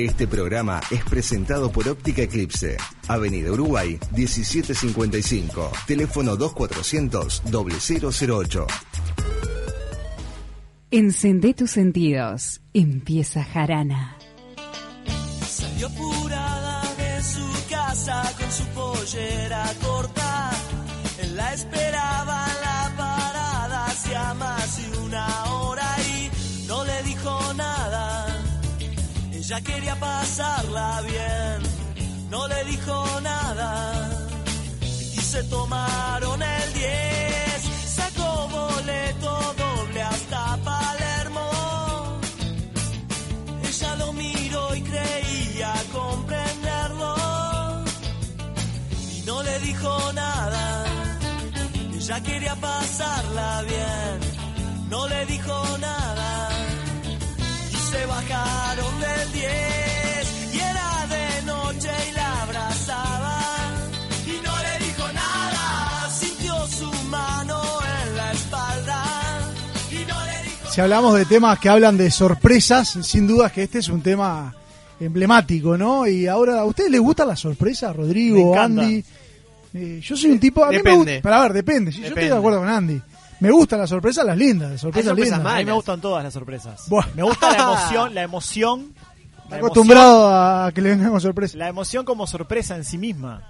Este programa es presentado por Óptica Eclipse, Avenida Uruguay 1755, teléfono 2400 0008. Encendé tus sentidos. Empieza Jarana. Salió apurada de su casa con su pollera corta. Él la esperaba Ella quería pasarla bien, no le dijo nada. Y se tomaron el 10, sacó boleto doble hasta Palermo. Ella lo miró y creía comprenderlo. Y no le dijo nada. Ella quería pasarla bien. No le dijo nada. Se bajaron del 10. Y era de noche y la abrazaba. Y no le dijo nada. Sintió su mano en la espalda. Y no le dijo Si hablamos de temas que hablan de sorpresas, sin dudas que este es un tema emblemático, ¿no? Y ahora, ¿a ustedes les gusta la sorpresa, Rodrigo. Andy? Eh, yo soy un tipo. A mí me Depende. gusta. Pero a ver, depende. Yo estoy Depende. de acuerdo con Andy. Me gustan las sorpresas, las lindas, las sorpresas, sorpresas lindas. A mí me gustan todas las sorpresas. Buah. Me gusta la emoción, la emoción. La acostumbrado a que le vengan sorpresa. La emoción como sorpresa en sí misma.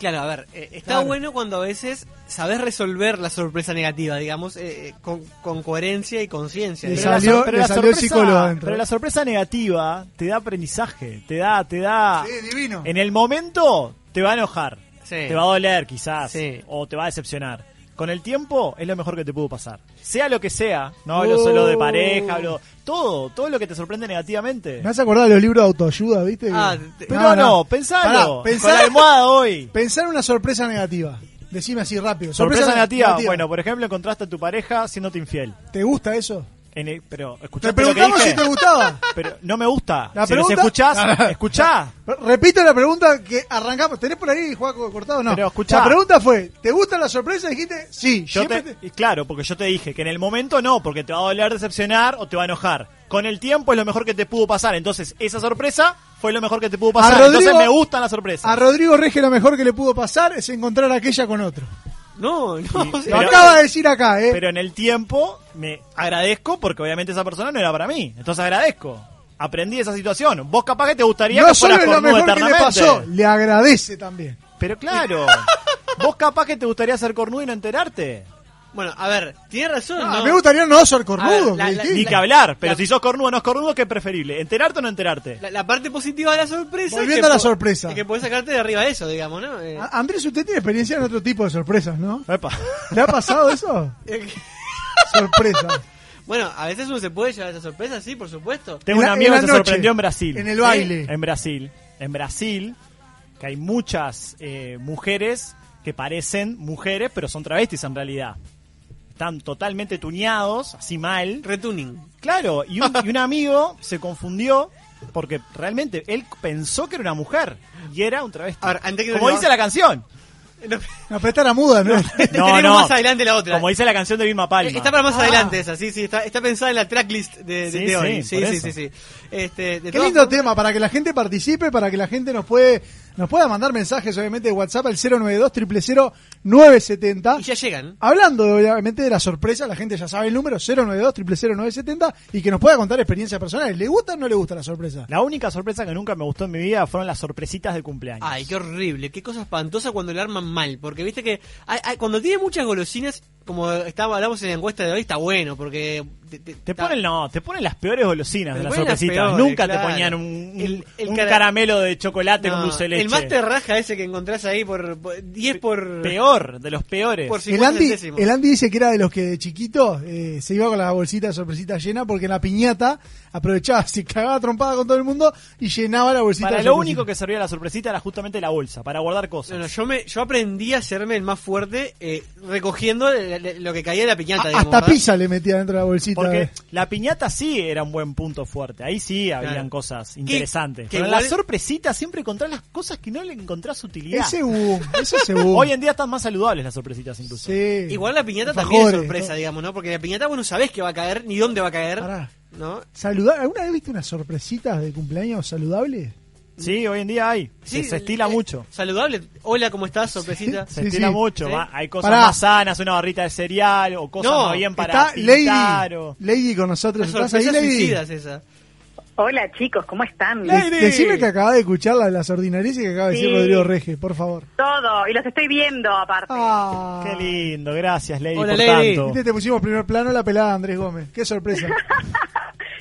Claro, a ver, eh, está Claro. bueno cuando a veces sabes resolver la sorpresa negativa, digamos, eh, eh, con, con coherencia y conciencia. Pero la salió- sor- pero la sorpresa- psicólogo adentro. Pero la sorpresa negativa te da aprendizaje, te da, te da. Sí, divino. En el momento te va a enojar, Sí. te va a doler quizás, Sí. o te va a decepcionar. Con el tiempo es lo mejor que te pudo pasar. Sea lo que sea, no hablo solo de Oh. pareja, hablo todo, todo lo que te sorprende negativamente. Me has acordado de los libros de autoayuda, ¿viste? Ah, Que- te- Pero no, pensalo. Pará, Con la almohada hoy. Pensar una sorpresa negativa. Decime así rápido. Sorpresa, negativa. Bueno, por ejemplo, encontraste a tu pareja siéndote infiel. ¿Te gusta eso? En el- pero Te escuchaste lo que preguntamos dije. si te gustaba. Pero no me gusta. La si los pregunta- escuchás, escuchá. Repito la pregunta que arrancamos. ¿Tenés por ahí, Juaco, cortado o no? Pero escuchá. La pregunta fue, ¿te gusta la sorpresa? Dijiste, sí. Yo siempre te- te- y Claro, porque yo te dije que en el momento no, porque te va a doler decepcionar o te va a enojar. Con el tiempo es lo mejor que te pudo pasar. Entonces, esa sorpresa fue lo mejor que te pudo pasar. Rodrigo- Entonces, me gustan las sorpresas. A Rodrigo Rege lo mejor que le pudo pasar es encontrar aquella con otro. No, no, sea, Lo acaba de decir acá, ¿eh? Pero en el tiempo me agradezco porque obviamente esa persona no era para mí. Entonces agradezco. Aprendí esa situación. Vos capaz que te gustaría no que solo fueras es lo mejor que le pasó, le agradece también. Pero claro, vos capaz que te gustaría ser cornudo y no enterarte. Bueno, a ver, tiene razón. Ah, ¿no? Me gustaría no ser A cornudo. ver, la- que. Ni que hablar, pero la- si sos cornudo o no es cornudo, ¿qué es preferible? ¿Enterarte o no enterarte? La, la parte positiva de la sorpresa. es Volviendo que a la sorpresa. Es que podés sacarte de arriba eso, digamos, ¿no? Eh, A- Andrés, usted tiene experiencia en otro tipo de sorpresas, ¿no? Epa. ¿Le ha pasado eso? Sorpresa. bueno, a veces uno se puede llevar esa sorpresa, sí, por supuesto. Tengo En un amigo que se noche, sorprendió en Brasil. En el baile. En Brasil. En Brasil, que hay muchas eh, mujeres que parecen mujeres, pero son travestis en realidad. Están totalmente tuneados, así mal. Retuning. Claro, y un, y un amigo se confundió porque realmente él pensó que era una mujer y era un travesti. A ver, antes que Como no- dice la canción. No, No, pero esta era muda, ¿no? No, tenemos no. más adelante la otra. Como dice la canción de Vilma Palma. Está para más Ah. adelante esa, sí, sí, está, está pensada en la tracklist de, de, Sí, de hoy. Sí, sí, eso. sí, sí. Este, de Qué lindo tema para que la gente participe, para que la gente nos puede nos pueda mandar mensajes, obviamente, de WhatsApp al 092 000 970 Y ya llegan. Hablando obviamente de la sorpresa, la gente ya sabe el número 092 000 970 y que nos pueda contar experiencias personales. ¿Le gusta o no le gusta la sorpresa? La única sorpresa que nunca me gustó en mi vida fueron las sorpresitas de cumpleaños. Ay, qué horrible, qué cosa espantosa cuando le arman mal. Porque viste que hay- hay- cuando tiene muchas golosinas, como estaba, hablamos en la encuesta de hoy, está bueno, porque... Te, te- ponen, no, te ponen las peores golosinas de las sorpresitas. peores, Nunca claro. te ponían un, El- el un cara- caramelo de chocolate No, con dulce de leche. El más te raja ese que encontrás ahí por, por 10 por... Peor, de los peores. Por El 50 Andy, el Andy dice que era de los que de chiquito eh, se iba con la bolsita de sorpresita llena porque en la piñata aprovechaba, se cagaba trompada con todo el mundo y llenaba la bolsita Para de lo sorpresita. único que servía la sorpresita era justamente la bolsa, para guardar cosas. No, no, yo, me, yo aprendí a hacerme el más fuerte eh, recogiendo le- le- lo que caía de la piñata. A- digamos, hasta ¿verdad? pizza le metía dentro de la bolsita. Porque la piñata sí era un buen punto fuerte. Ahí sí habían Claro. cosas interesantes. que Pero igual- la sorpresita siempre encontrás las cosas que no le encontrás utilidad. Ese boom, eso se boom. Hoy en día están más saludables las sorpresitas incluso. Sí. Igual la piñata también es sorpresa, ¿no? digamos, ¿no? Porque la piñata vos no sabés qué va a caer ni dónde va a caer, Pará. ¿No? Saludar, ¿Alguna vez viste unas sorpresitas de cumpleaños saludables? Sí, hoy en día hay. Sí, se, se estila eh, mucho. Saludable. Hola, ¿cómo estás? Sorpresita. Se Sí, estila sí. mucho. Va. Hay cosas Pará. más sanas, una barrita de cereal o cosas No, más bien para Está Lady, o- Lady con nosotros. Las ¿Estás ahí, sorpresas Lady? suicidas esa. Hola chicos, ¿cómo están? De- Decime que acabas de escuchar la- las ordinarias que acaba de decir. Rodrigo Rege, por favor. Todo, y los estoy viendo aparte. Ah. Qué lindo, gracias Lady Hola, por Lady. tanto. Viste, te pusimos primer plano la pelada Andrés Gómez. Qué sorpresa.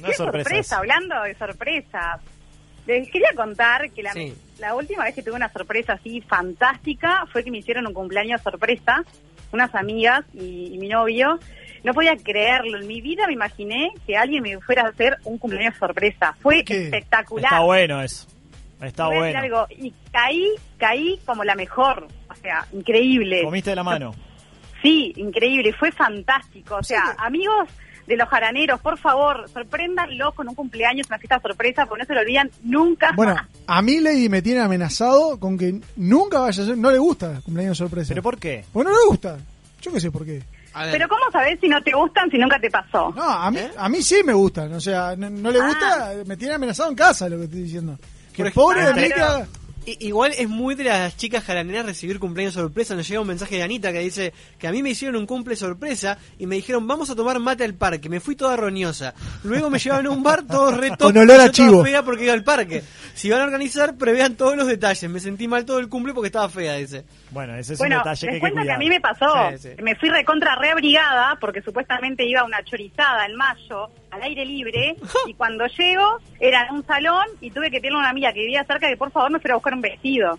No Qué es sorpresa hablando de sorpresas. Les quería contar que la, Sí. la última vez que tuve una sorpresa así fantástica fue que me hicieron un cumpleaños sorpresa, unas amigas y, y mi novio. No podía creerlo, en mi vida me imaginé que alguien me fuera a hacer un cumpleaños sorpresa. Fue ¿Qué? espectacular. Está bueno eso. Está Voy bueno. algo, y caí, caí como la mejor, o sea, increíble. Comiste de la mano. Sí, increíble, fue fantástico. O sea, amigos de los jaraneros, por favor, sorpréndanlos con un cumpleaños, una fiesta sorpresa, porque no se lo olvidan nunca Bueno, más. a mí Lady me tiene amenazado con que nunca vaya a ser, no le gusta cumpleaños sorpresa. ¿Pero por qué? Bueno, no le gusta. Yo qué sé por qué. Pero ¿cómo sabés si no te gustan si nunca te pasó? No, a mí, ¿Eh? a mí sí me gustan. O sea, no, no le Ah. gusta, me tiene amenazado en casa lo que estoy diciendo. Que pobre de ejemplo- mí que Ah, Igual es muy de las chicas jaraneras recibir cumpleaños sorpresa. Nos llega un mensaje de Anita que dice que a mí me hicieron un cumple sorpresa y me dijeron vamos a tomar mate al parque. Me fui toda roñosa. Luego me llevaron a un bar todo reto. Con olor a chivo. fea porque iba al parque. Si van a organizar, prevean todos los detalles. Me sentí mal todo el cumple porque estaba fea, dice. Bueno, ese es Bueno, un detalle que hay que cuento que, a mí me pasó. Sí, sí. Me fui recontra reabrigada porque supuestamente iba a una chorizada en mayo al aire libre y cuando llego era en un salón y tuve que pedirle a una amiga que vivía cerca que por favor me fuera a buscar un vestido.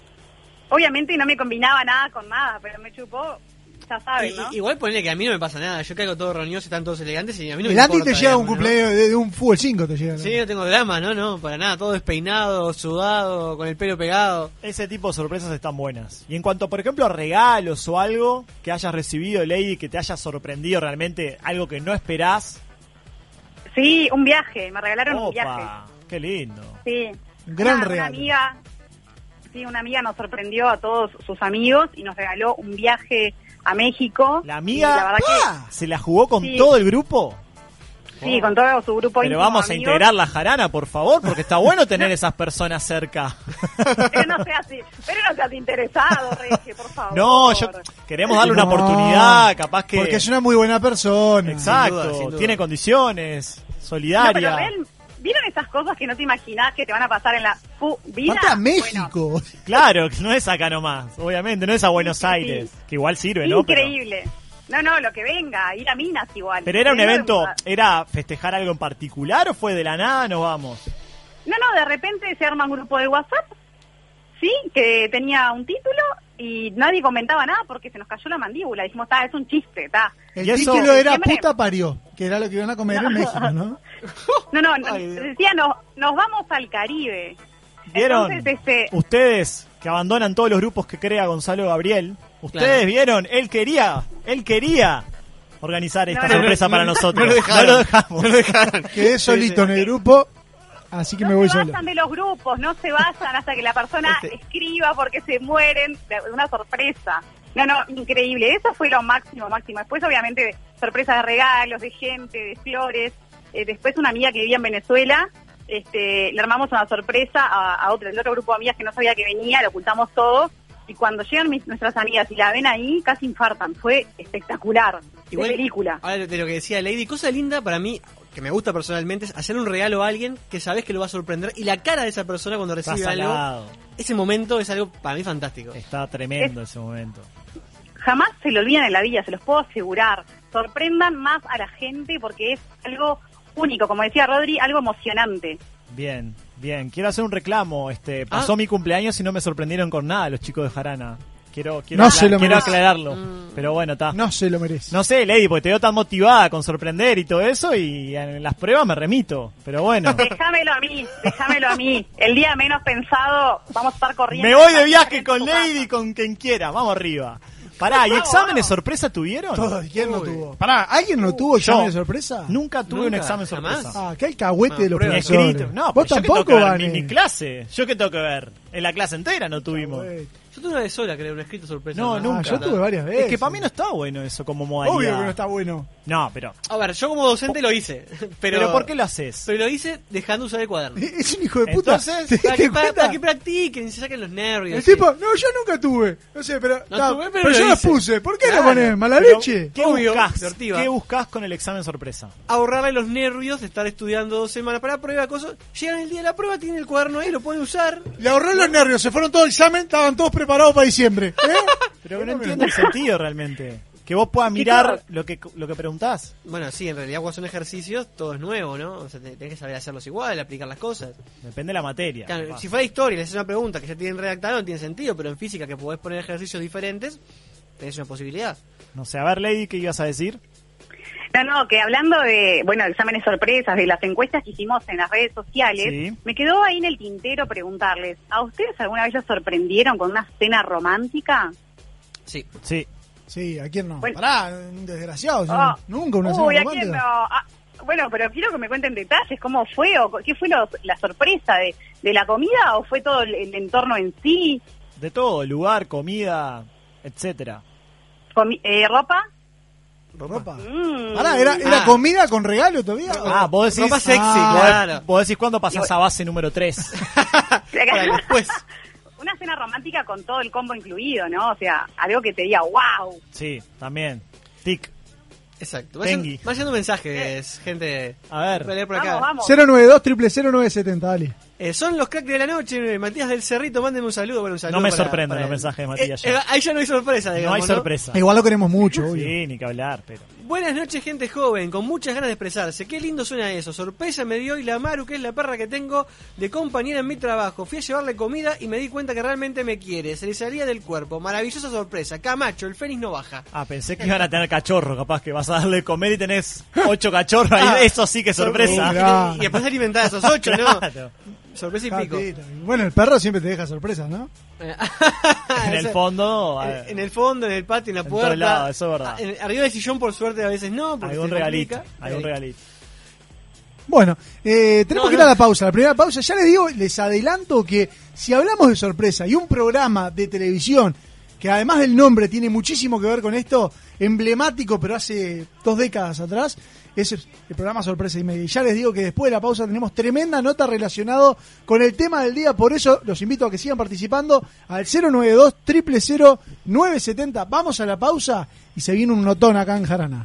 Obviamente no me combinaba nada con nada, pero me chupó, ya saben, ¿no? Igual ponele que a mí no me pasa nada. Yo caigo todo roñoso y están todos elegantes y a mí no El me Andy te llega un cumpleaños de, de un fútbol 5, te llega. ¿no? Sí, no tengo drama, no, no, para nada. Todo despeinado, sudado, con el pelo pegado. Ese tipo de sorpresas están buenas. Y en cuanto, por ejemplo, a regalos o algo que hayas recibido, Lady, que te haya sorprendido realmente, algo que no esperás. Sí, un viaje, me regalaron un viaje. Opa, qué lindo. Sí. Un gran una, regalo. Una amiga, sí, una amiga nos sorprendió a todos sus amigos y nos regaló un viaje a México. La amiga la verdad se la jugó con Sí. todo el grupo. sí, con todo su grupo Pero íntimo vamos a integrar la jarana, por favor, porque está bueno tener esas personas cerca. Pero no seas, pero no seas interesado, Regge, por favor. No, yo queremos darle una oportunidad, capaz que. Porque es una muy buena persona. Exacto, Sin duda, sin duda. tiene condiciones, No, pero solidaria. real- ¿Vieron esas cosas que no te imaginás que te van a pasar en la fu- vida? A Bueno, México. Claro, que no es acá nomás, obviamente, no es a Buenos sí, Aires, sí. que igual sirve, ¿no? Pero, increíble. No, no, lo que venga, ir a Minas igual. pero era un no evento, ¿era festejar algo en particular o fue de la nada? Nos vamos. No, no, de repente se arma un grupo de WhatsApp, sí, que tenía un título y nadie comentaba nada porque se nos cayó la mandíbula. Dijimos, está, es un chiste, está. El título era puta parió, que era lo que iban a comer en México, ¿no? No, no, no, Ay, decía, no, nos vamos al Caribe. ¿Vieron? Entonces, este, Ustedes que abandonan todos los grupos que crea Gonzalo Gabriel, ustedes Claro. vieron, él quería, él quería organizar esta No, no, sorpresa no, para no, nosotros. no lo dejaron, No lo dejamos. No lo dejaron. Quedé solito en el grupo, así que no me voy se solo. vayan de los grupos, no se vayan hasta que la persona Este- escriba porque se mueren de una sorpresa. No, no, increíble. Eso fue lo máximo, máximo. Después, obviamente, sorpresas de regalos, de gente, de flores. Eh, después, una amiga que vivía en Venezuela, este, le armamos una sorpresa a, a otro, el otro grupo de amigas que no sabía que venía, lo ocultamos todo. Y cuando llegan mis- nuestras amigas y la ven ahí, casi infartan. Fue espectacular. Igual- de película. Ahora de lo que decía Lady, cosa linda para mí, que me gusta personalmente, es hacer un regalo a alguien que sabes que lo va a sorprender y la cara de esa persona cuando Está recibe algo, salado. ese momento es algo para mí fantástico. Está tremendo ese momento. jamás se lo olvidan en la vida, se los puedo asegurar. Sorprendan más a la gente porque es algo único, como decía Rodri, algo emocionante. Bien, bien. Quiero hacer un reclamo. Este, pasó Ah. mi cumpleaños y no me sorprendieron con nada los chicos de Jarana. Quiero, quiero, No se lo quiero merece. aclararlo. Mm. Pero bueno, está. No. No se lo merece. sé, Lady, porque te veo tan motivada con sorprender y todo eso y en las pruebas me remito. Pero bueno. Déjamelo a mí, déjamelo a mí. El día menos pensado vamos a estar corriendo. me voy de viaje con. Lady, con quien quiera. Vamos arriba. Pará, ¿y exámenes sorpresa tuvieron? Todos, ¿quién no tuvo? Pará, ¿alguien no tuvo examen de sorpresa? Nunca tuve un Nunca, examen jamás. sorpresa. Ah, que alcahuete de los prueba. Ni profesores. escrito. No, Vos pero yo que tengo tampoco, que ver mi, mi clase. ¿Yo qué tengo que ver? En la clase entera no tuvimos. Yo tuve una vez sola, creo, un escrito sorpresa. No, Ah, nunca. yo tuve varias veces. Es que para mí no está bueno eso como modalidad. Obvio que no está bueno. No, pero. A ver, yo como docente lo hice. Pero, Pero, ¿por qué lo haces? Pero lo hice dejando usar el cuaderno. Es un hijo de puta. Entonces, ¿Te Para que, para- para que practiquen, se saquen los nervios. El sí. tipo, no, yo nunca tuve. No sé, pero. No ta, tuve, pero pero lo yo los hice. puse. ¿Por qué Claro. lo ponés? ¿Mala Pero, leche? ¿Qué Obvio, buscas? ¿Qué buscas con el examen sorpresa? ahorrarle los nervios de estar estudiando dos semanas para la prueba, cosas. Llegan el día de la prueba, tienen el cuaderno ahí, lo pueden usar. Le ahorró los nervios, se fueron todos al examen, estaban todos preparados para diciembre. ¿Eh? Pero que no entiendo el sentido realmente. Que vos puedas mirar lo que, lo que preguntás. Bueno, sí, en realidad cuando son ejercicios, todo es nuevo, ¿no? O sea, te- tenés que saber hacerlos igual, aplicar las cosas. Depende de la materia. Claro, capaz. si fuera historia y le haces una pregunta que ya tienen redactada, no tiene sentido, pero en física que podés poner ejercicios diferentes, tenés una posibilidad. No sé, a ver, Lady, ¿qué ibas a decir? No, no, que hablando de, bueno, exámenes sorpresas, de las encuestas que hicimos en las redes sociales, Sí. me quedó ahí en el tintero preguntarles, ¿a ustedes alguna vez los sorprendieron con una cena romántica? Sí. Sí. Sí, ¿a quién no? Bueno. Pará, un desgraciado. Ah, Nunca una uy, cena ¿a quién romántica. no? Ah, bueno, pero quiero que me cuenten detalles, ¿cómo fue o qué fue lo- la sorpresa de, de la comida o fue todo el, el entorno en sí? De todo, lugar, comida, etcétera. Comi- eh, ¿Ropa? Ropa. Mm. Pará, ¿era, era Ah. comida con regalo todavía? Ah, vos decís. Ropa sexy, Ah, claro. Vos decís cuándo pasás a base número 3. Para después. Una cena romántica con todo el combo incluido, ¿no? O sea, algo que te diga, wow. sí, también. Tic. Exacto. Vayan, vayan mensajes, gente. A ver. Voy a leer por acá. Vamos, vamos. 092 0970, dale. Eh, son los cracks de la noche, Matías del Cerrito, mándenme un saludo. Bueno, un saludo No me para- sorprenden para los mensajes de Matías Eh, ya. eh, ahí ya no hay sorpresa, No digamos. hay sorpresa. Igual lo queremos mucho, obvio. Sí, ni que hablar, pero. Buenas noches, gente joven, con muchas ganas de expresarse. Qué lindo suena eso. Sorpresa me dio hoy la Maru, que es la perra que tengo de compañera en mi trabajo. Fui a llevarle comida y me di cuenta que realmente me quiere. Se le salía del cuerpo. Maravillosa sorpresa. Camacho, el Fénix no baja. Ah, pensé que iban a tener cachorro, capaz que vas a darle de comer y tenés ocho cachorros ahí. Eso sí que es sorpresa. Y después alimentar a esos ocho, ¿no? Claro. Sorpresa y pico. Jatita. Bueno, el perro siempre te deja sorpresas, ¿no? En el fondo, En, el fondo, en el patio, en la En puerta. eso es verdad. Ah, en- arriba del sillón, por suerte, a veces no. porque algún regalito. Algún regalito. Bueno, eh, tenemos No, que ir no. a la pausa. La primera pausa, ya les digo, les adelanto que si hablamos de sorpresa y un programa de televisión que además del nombre tiene muchísimo que ver con esto, emblemático, pero hace dos décadas atrás, es el programa Sorpresa y Media. Y ya les digo que después de la pausa tenemos tremenda nota relacionado con el tema del día, por eso los invito a que sigan participando al 092 000 970. Vamos a la pausa y se viene un notón acá en Jarana.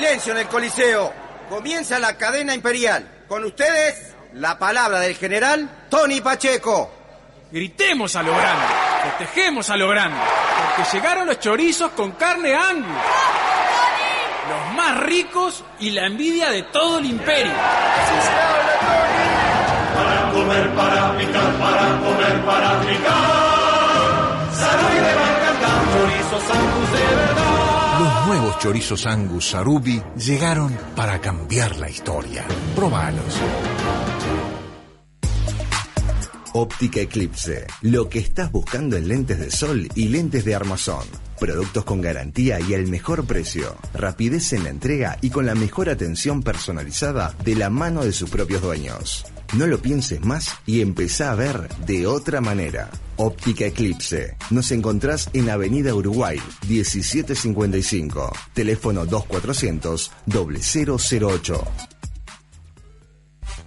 Silencio en el Coliseo. Comienza la cadena imperial. Con ustedes, la palabra del general Tony Pacheco. Gritemos a lo grande, festejemos a lo grande, porque llegaron los chorizos con carne angus. Los más ricos y la envidia de todo el imperio. Para comer, para picar, para comer, para picar. Los nuevos chorizos Angus Sarubi llegaron para cambiar la historia. Probalos. Óptica Eclipse. Lo que estás buscando en lentes de sol y lentes de armazón. Productos con garantía y el mejor precio. Rapidez en la entrega y con la mejor atención personalizada de la mano de sus propios dueños. No lo pienses más y empezá a ver de otra manera. Óptica Eclipse. Nos encontrás en Avenida Uruguay, 1755. Teléfono 2400 0008.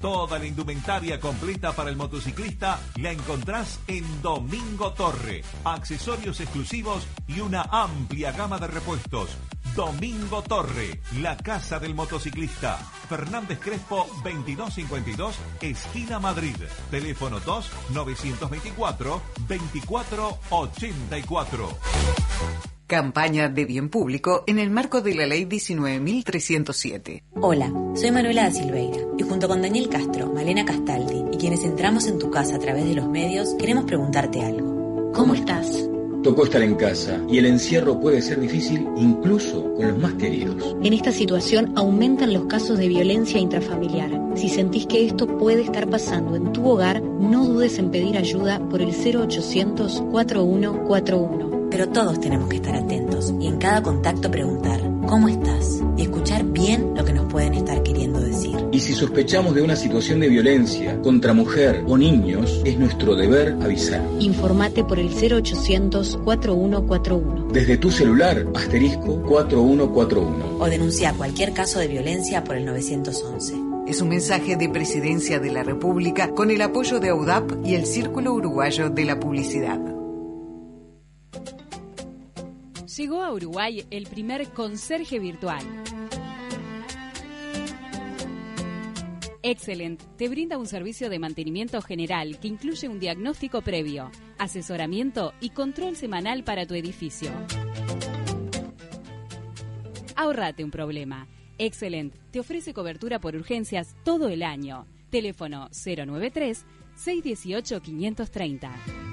Toda la indumentaria completa para el motociclista la encontrás en Domingo Torre. Accesorios exclusivos y una amplia gama de repuestos. Domingo Torre, la casa del motociclista. Fernández Crespo 2252, esquina Madrid. Teléfono 2 924 2484. Campaña de bien público en el marco de la Ley 19.307. Hola, soy Manuela da Silveira y junto con Daniel Castro, Malena Castaldi y quienes entramos en tu casa a través de los medios, queremos preguntarte algo. ¿Cómo estás? Tocó estar en casa y el encierro puede ser difícil incluso con los más queridos. En esta situación aumentan los casos de violencia intrafamiliar. Si sentís que esto puede estar pasando en tu hogar, no dudes en pedir ayuda por el 0800 4141. Pero todos tenemos que estar atentos y en cada contacto preguntar, ¿cómo estás? Y escuchar bien lo que nos pueden estar queriendo decir. Y si sospechamos de una situación de violencia contra mujer o niños, es nuestro deber avisar. Informate por el 0800 4141. Desde tu celular, asterisco 4141. O denuncia cualquier caso de violencia por el 911. Es un mensaje de Presidencia de la República con el apoyo de AUDAP y el Círculo Uruguayo de la Publicidad. Llegó a Uruguay el primer conserje virtual. Excellent te brinda un servicio de mantenimiento general que incluye un diagnóstico previo, asesoramiento y control semanal para tu edificio. Ahorrate un problema. Excellent te ofrece cobertura por urgencias todo el año. Teléfono 093 618 530.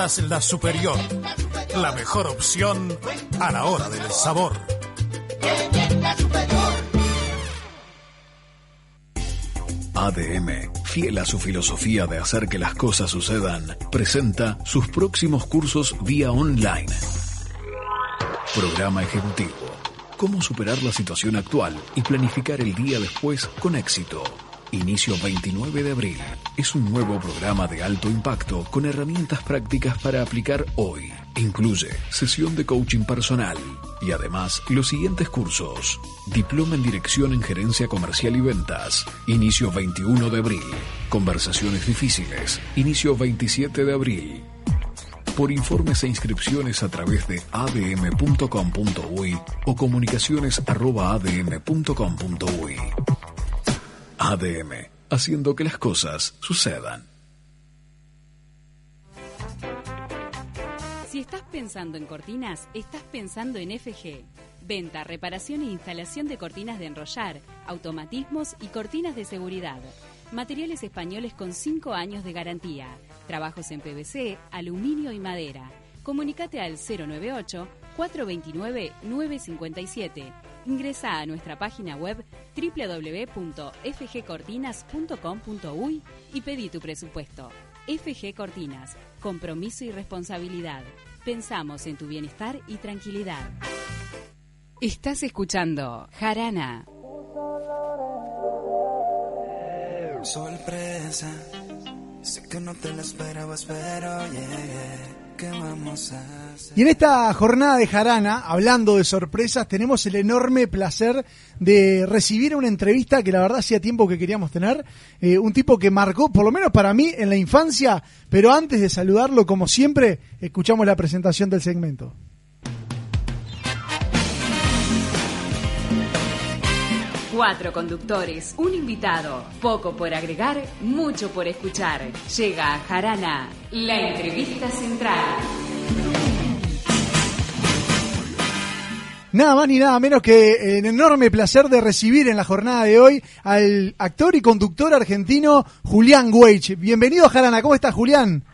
Pastas La Superior. La mejor opción a la hora del sabor. ADM, fiel a su filosofía de hacer que las cosas sucedan, presenta sus próximos cursos vía online. Programa ejecutivo. Cómo superar la situación actual y planificar el día después con éxito. Inicio 29 de abril. Es un nuevo programa de alto impacto con herramientas prácticas para aplicar hoy. Incluye sesión de coaching personal y además los siguientes cursos. Diploma en Dirección en Gerencia Comercial y Ventas. Inicio 21 de abril. Conversaciones difíciles. Inicio 27 de abril. Por informes e inscripciones a través de adm.com.uy o comunicaciones.adm.com.uy. ADM, haciendo que las cosas sucedan. Si estás pensando en cortinas, estás pensando en FG. Venta, reparación e instalación de cortinas de enrollar, automatismos y cortinas de seguridad. Materiales españoles con 5 años de garantía. Trabajos en PVC, aluminio y madera. Comunicate al 098 429 957. Ingresa a nuestra página web www.fgcortinas.com.uy y pedí tu presupuesto. FG Cortinas, compromiso y responsabilidad. Pensamos en tu bienestar y tranquilidad. Estás escuchando Jarana. Sorpresa, sé que no te la esperabas, pero yeah. Y en esta jornada de Jarana, hablando de sorpresas, tenemos el enorme placer de recibir una entrevista que la verdad hacía tiempo que queríamos tener. Eh, un tipo que marcó, por lo menos para mí, en la infancia. Pero antes de saludarlo, como siempre, escuchamos la presentación del segmento. Cuatro conductores, un invitado, poco por agregar, mucho por escuchar. Llega a Jarana, la entrevista central. Nada más ni nada menos que el enorme placer de recibir en la jornada de hoy al actor y conductor argentino Julián Weich. Bienvenido a Jarana, ¿cómo estás Julián?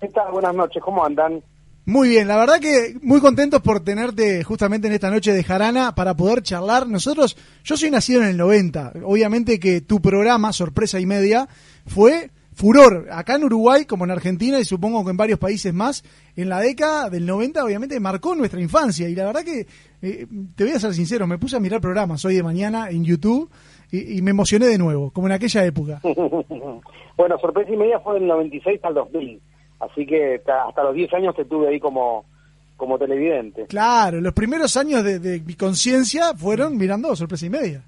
¿Qué tal? Buenas noches, ¿cómo andan? Muy bien, la verdad que muy contentos por tenerte justamente en esta noche de Jarana para poder charlar. Nosotros, yo soy nacido en el 90, obviamente que tu programa, Sorpresa y Media, fue furor acá en Uruguay como en Argentina y supongo que en varios países más. En la década del 90 obviamente marcó nuestra infancia y la verdad que, eh, te voy a ser sincero, me puse a mirar programas hoy de mañana en YouTube y, me emocioné de nuevo, como en aquella época. bueno, sorpresa y media fue del 96 al 2000, así que ta- hasta los 10 años te tuve ahí como, como televidente. Claro, los primeros años de, de mi conciencia fueron mirando Sorpresa y Media.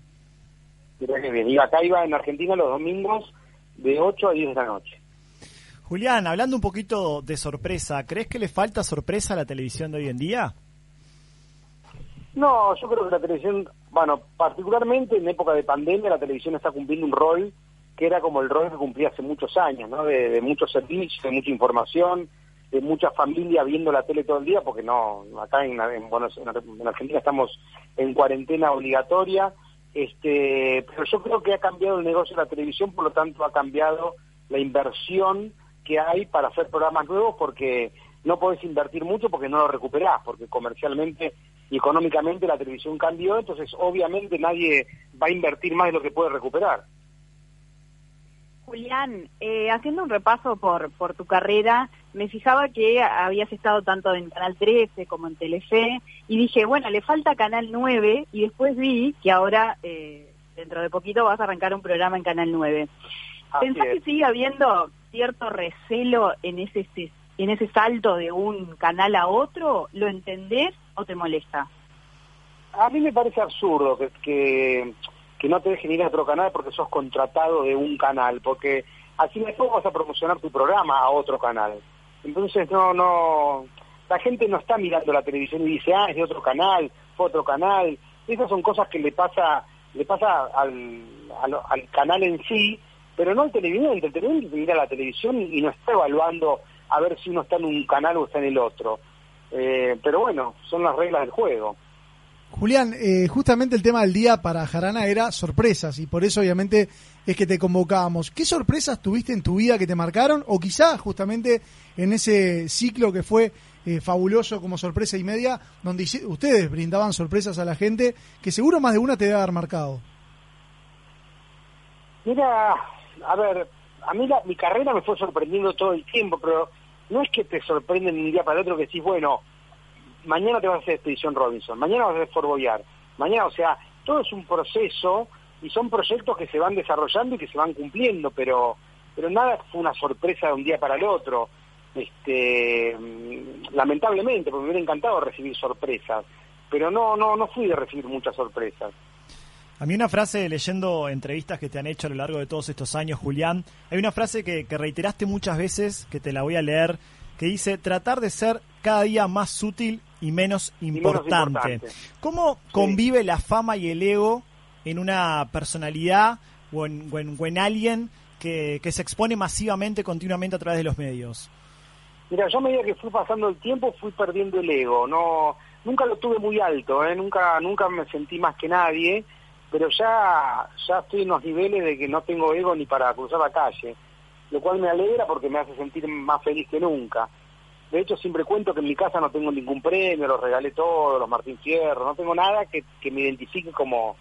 Mirá qué bien. Y acá iba en Argentina los domingos de 8 a 10 de la noche. Julián, hablando un poquito de sorpresa, ¿crees que le falta sorpresa a la televisión de hoy en día? No, yo creo que la televisión, bueno, particularmente en época de pandemia, la televisión está cumpliendo un rol que era como el rol que cumplía hace muchos años, ¿no? De, de muchos servicios, de mucha información, de mucha familia viendo la tele todo el día, porque no, acá en, en, en Argentina estamos en cuarentena obligatoria, este, pero yo creo que ha cambiado el negocio de la televisión, por lo tanto ha cambiado la inversión que hay para hacer programas nuevos, porque no podés invertir mucho porque no lo recuperás, porque comercialmente y económicamente la televisión cambió, entonces obviamente nadie va a invertir más de lo que puede recuperar. Julián, eh, haciendo un repaso por, por tu carrera, me fijaba que habías estado tanto en Canal 13 como en Telefe, y dije, bueno, le falta Canal 9, y después vi que ahora, eh, dentro de poquito, vas a arrancar un programa en Canal 9. Así ¿Pensás que sigue habiendo cierto recelo en ese, en ese salto de un canal a otro? ¿Lo entendés o te molesta? A mí me parece absurdo que, que, que no te dejen ir a otro canal porque sos contratado de un canal, porque así después vas a promocionar tu programa a otro canal. Entonces no, no, la gente no está mirando la televisión y dice, ah, es de otro canal, fue otro canal. Esas son cosas que le pasa, le pasa al, al, al canal en sí, pero no al televidente. El televidente mira la televisión y no está evaluando a ver si uno está en un canal o está en el otro. Eh, pero bueno, son las reglas del juego. Julián, eh, justamente el tema del día para Jarana era sorpresas y por eso obviamente es que te convocábamos. ¿Qué sorpresas tuviste en tu vida que te marcaron o quizá justamente en ese ciclo que fue eh, fabuloso como sorpresa y media, donde ustedes brindaban sorpresas a la gente que seguro más de una te debe haber marcado? Mira, a ver, a mí la- mi carrera me fue sorprendiendo todo el tiempo, pero no es que te sorprende de un día para el otro que decís, bueno, mañana te vas a hacer Expedición Robinson, mañana vas a hacer Fort Boyard, mañana, o sea, todo es un proceso y son proyectos que se van desarrollando y que se van cumpliendo, pero pero nada fue una sorpresa de un día para el otro. Este, mm, lamentablemente, porque me hubiera encantado recibir sorpresas, pero no no no fui de recibir muchas sorpresas. A mí una frase, leyendo entrevistas que te han hecho a lo largo de todos estos años, Julián, hay una frase que reiteraste muchas veces, que te la voy a leer, que dice, tratar de ser cada día más sutil y menos menos importante. ¿Cómo convive la fama y el ego en una personalidad o en, o en- o en alguien que, que se expone masivamente, continuamente a través de los medios? Mira, yo a medida que fui pasando el tiempo fui perdiendo el ego. No, nunca lo tuve muy alto, ¿eh? nunca, nunca me sentí más que nadie, pero ya, ya estoy en los niveles de que no tengo ego ni para cruzar la calle, lo cual me alegra porque me hace sentir más feliz que nunca. De hecho, siempre cuento que en mi casa no tengo ningún premio, los regalé todos, los Martín Fierro, no tengo nada que, que me identifique como,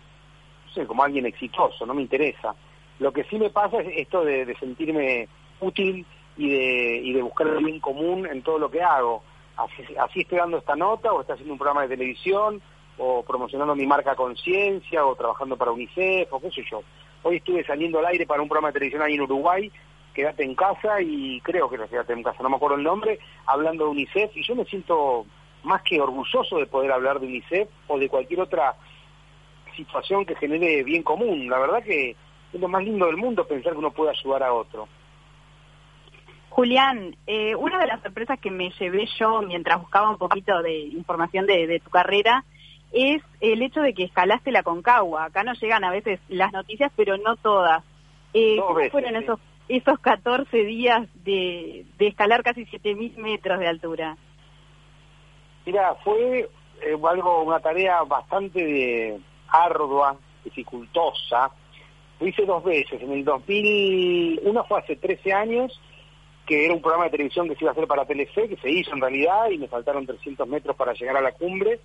no sé, como alguien exitoso, no me interesa. Lo que sí me pasa es esto de, sentirme útil y de, y de buscar el bien común en todo lo que hago. Así, así estoy dando esta nota, o estoy haciendo un programa de televisión, o promocionando mi marca Conciencia, o trabajando para UNICEF, o qué sé yo. Hoy estuve saliendo al aire para un programa de televisión ahí en Uruguay, Quédate en casa y creo que era Quédate en casa, no me acuerdo el nombre, hablando de UNICEF y yo me siento más que orgulloso de poder hablar de UNICEF o de cualquier otra situación que genere bien común. La verdad que es lo más lindo del mundo pensar que uno puede ayudar a otro. Julián, eh, una de las sorpresas que me llevé yo mientras buscaba un poquito de información de, de tu carrera es el hecho de que escalaste la Concagua. Acá no llegan a veces las noticias, pero no todas. Eh, ¿Cómo veces, fueron sí. Esos, esos 14 días de, de escalar casi 7.000 metros de altura? Mira, fue eh, algo, una tarea bastante ardua, dificultosa. Lo hice dos veces. En el 2000, una fue hace 13 años, que era un programa de televisión que se iba a hacer para Telefe, que se hizo en realidad, y me faltaron 300 metros para llegar a la cumbre,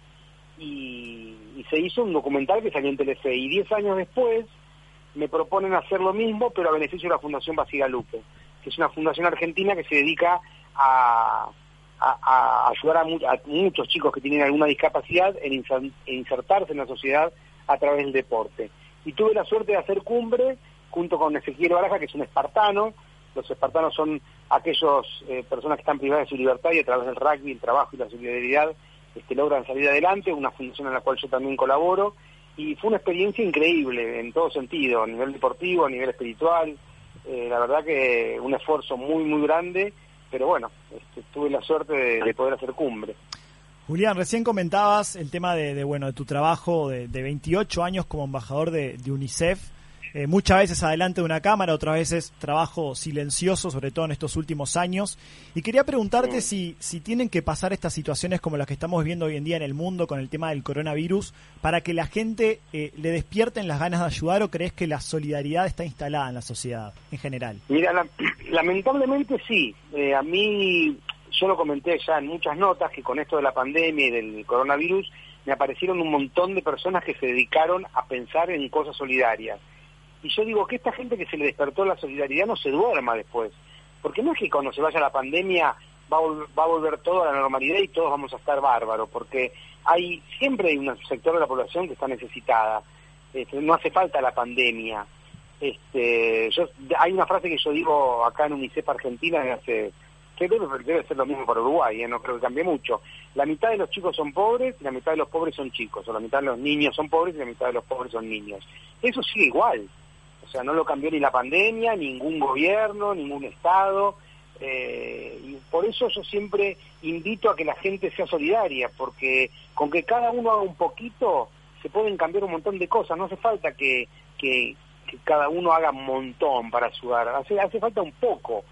y, y se hizo un documental que salió en Telefe. Y 10 años después me proponen hacer lo mismo, pero a beneficio de la Fundación Basigalupe, que es una fundación argentina que se dedica a, ayudar a, mu- a muchos chicos que tienen alguna discapacidad en, inser- en insertarse en la sociedad a través del deporte. Y tuve la suerte de hacer cumbre junto con Ezequiel Baraja, que es un espartano. Los espartanos son aquellas personas que están privadas de su libertad y a través del rugby, el trabajo y la solidaridad este, logran salir adelante, una fundación en la cual yo también colaboro. Y fue una experiencia increíble en todo sentido, a nivel deportivo, a nivel espiritual. Eh, la verdad que un esfuerzo muy, muy grande, pero bueno, este, tuve la suerte de, de poder hacer cumbre. Julián, recién comentabas el tema de, de, bueno de tu trabajo de, de 28 años como embajador de UNICEF. Eh, muchas veces adelante de una cámara, otras veces trabajo silencioso, sobre todo en estos últimos años. Y quería preguntarte si, si tienen que pasar estas situaciones como las que estamos viendo hoy en día en el mundo con el tema del coronavirus para que la gente eh, le despierten las ganas de ayudar o crees que la solidaridad está instalada en la sociedad en general. Mira, la- lamentablemente sí. Eh, a mí, yo lo comenté ya en muchas notas, que con esto de la pandemia y del coronavirus, me aparecieron un montón de personas que se dedicaron a pensar en cosas solidarias. Y yo digo que esta gente que se le despertó la solidaridad no se duerma después. Porque no es que cuando se vaya la pandemia va a, va a volver todo a la normalidad y todos vamos a estar bárbaros, porque hay siempre hay un sector de la población que está necesitada. Este, no hace falta la pandemia. Este, yo, hay una frase que yo digo acá en UNICEF Argentina desde hace, que debe, debe ser lo mismo para Uruguay, ¿eh? no creo que cambie mucho. La mitad de los chicos son pobres y la mitad de los pobres son chicos, o la mitad de los niños son pobres y la mitad de los pobres son niños. Eso sigue igual. O sea, no lo cambió ni la pandemia, ningún gobierno, ningún Estado. eh, y por eso yo siempre invito a que la gente sea solidaria, porque con que cada uno haga un poquito, se pueden cambiar un montón de cosas. No hace falta que, que, que cada uno haga un montón para ayudar. Hace, hace falta un poco,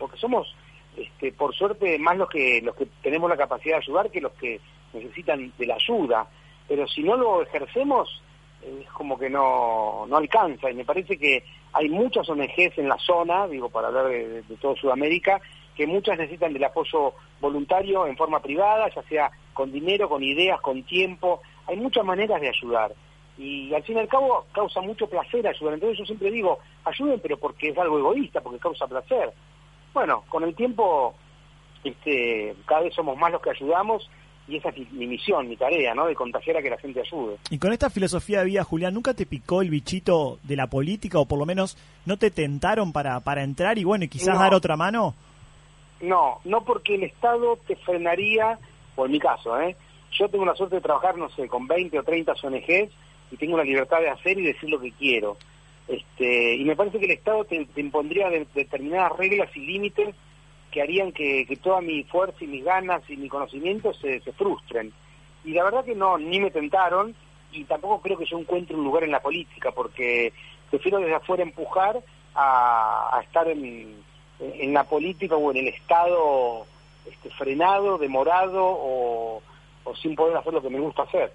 porque somos, este, por suerte, más los que, los que tenemos la capacidad de ayudar que los que necesitan de la ayuda. Pero si no lo ejercemos, es como que no, no alcanza. Y me parece que hay muchas ONGs en la zona, digo para hablar de, de, todo Sudamérica, que muchas necesitan del apoyo voluntario en forma privada, ya sea con dinero, con ideas, con tiempo, hay muchas maneras de ayudar. Y al fin y al cabo causa mucho placer ayudar, entonces yo siempre digo, ayuden pero porque es algo egoísta, porque causa placer. Bueno, con el tiempo este, cada vez somos más los que ayudamos y esa es mi, mi misión, mi tarea, ¿no? De contagiar a que la gente ayude. Y con esta filosofía de vida, Julián, ¿nunca te picó el bichito de la política o por lo menos no te tentaron para, para entrar y bueno, y quizás No. dar otra mano? No, no porque el Estado te frenaría, o en mi caso, ¿eh? Yo tengo la suerte de trabajar, no sé, con 20 o 30 ONGs y tengo la libertad de hacer y decir lo que quiero. Este, y me parece que el Estado te, te impondría de- determinadas reglas y límites que harían que, que toda mi fuerza y mis ganas y mi conocimiento se, se frustren. Y la verdad que no, ni me tentaron y tampoco creo que yo encuentre un lugar en la política porque prefiero desde afuera empujar a, a estar en, en la política o en el Estado este, frenado, demorado o, sin poder hacer lo que me gusta hacer.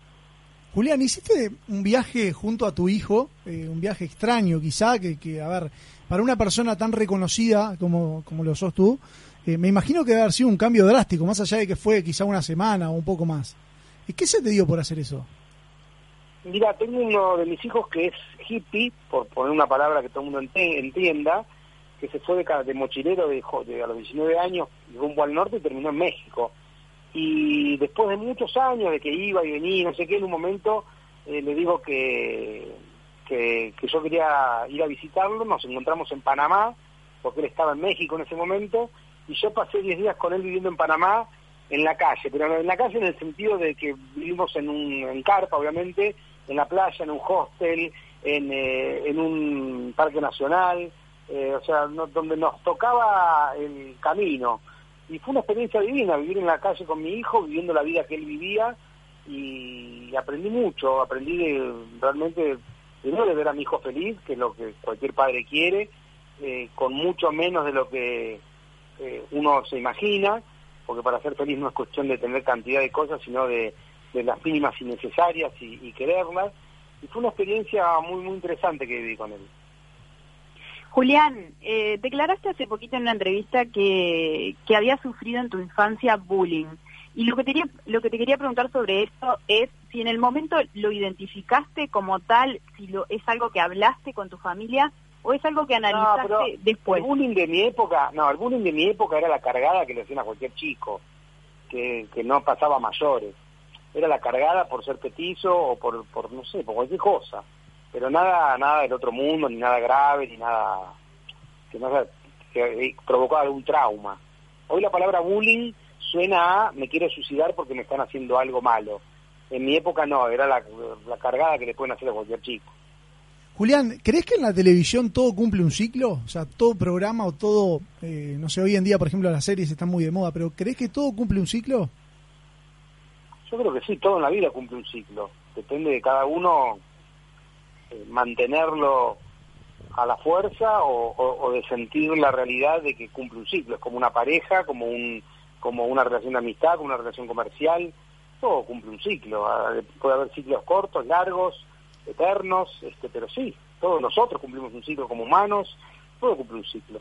Julián, hiciste un viaje junto a tu hijo, eh, un viaje extraño quizá, que, que, a ver, para una persona tan reconocida como, como lo sos tú, eh, me imagino que debe haber sido un cambio drástico, más allá de que fue quizá una semana o un poco más. ¿Y ¿Qué se te dio por hacer eso? Mira, tengo uno de mis hijos que es hippie, por poner una palabra que todo el mundo entienda, que se fue de, de mochilero de, de a los 19 años rumbo al norte y terminó en México. Y después de muchos años de que iba y venía, no sé qué, en un momento eh, le digo que, que yo quería ir a visitarlo, nos encontramos en Panamá, porque él estaba en México en ese momento, y yo pasé 10 días con él viviendo en Panamá, en la calle, pero en la calle en el sentido de que vivimos en un en carpa, obviamente, en la playa, en un hostel, en, eh, en un parque nacional, eh, o sea, no- donde nos tocaba el camino. Y fue una experiencia divina vivir en la calle con mi hijo, viviendo la vida que él vivía, y aprendí mucho, aprendí de, realmente, primero de ver a mi hijo feliz, que es lo que cualquier padre quiere, eh, con mucho menos de lo que eh, uno se imagina, porque para ser feliz no es cuestión de tener cantidad de cosas, sino de, las mínimas y necesarias y, quererlas. Y fue una experiencia muy, muy interesante que viví con él. Julián, eh, declaraste hace poquito en una entrevista que, que habías sufrido en tu infancia bullying. Y lo que, te lo que te quería preguntar sobre esto es si en el momento lo identificaste como tal, si lo, es algo que hablaste con tu familia o es algo que analizaste después. El bullying de mi época, no, el bullying de mi época era la cargada que le hacían a cualquier chico, que, que no pasaba a mayores. Era la cargada por ser petizo o por, por no sé, por cualquier cosa. Pero nada, nada del otro mundo, ni nada grave, ni nada que no sea- que eh, provocaba algún trauma. Hoy la palabra bullying suena a me quiero suicidar porque me están haciendo algo malo. En mi época no, era la, la cargada que le pueden hacer a cualquier chico. Julián, ¿crees que en la televisión todo cumple un ciclo? O sea, todo programa o todo, eh, no sé, hoy en día, por ejemplo, las series están muy de moda, pero ¿crees que todo cumple un ciclo? Yo creo que sí, todo en la vida cumple un ciclo. Depende de cada uno eh, mantenerlo a la fuerza o, o- o de sentir la realidad de que cumple un ciclo. Es como una pareja, como un como una relación de amistad, como una relación comercial. Todo cumple un ciclo. Ah, Puede haber ciclos cortos, largos, eternos, este, pero sí, todos nosotros cumplimos un ciclo como humanos. Todo cumple un ciclo.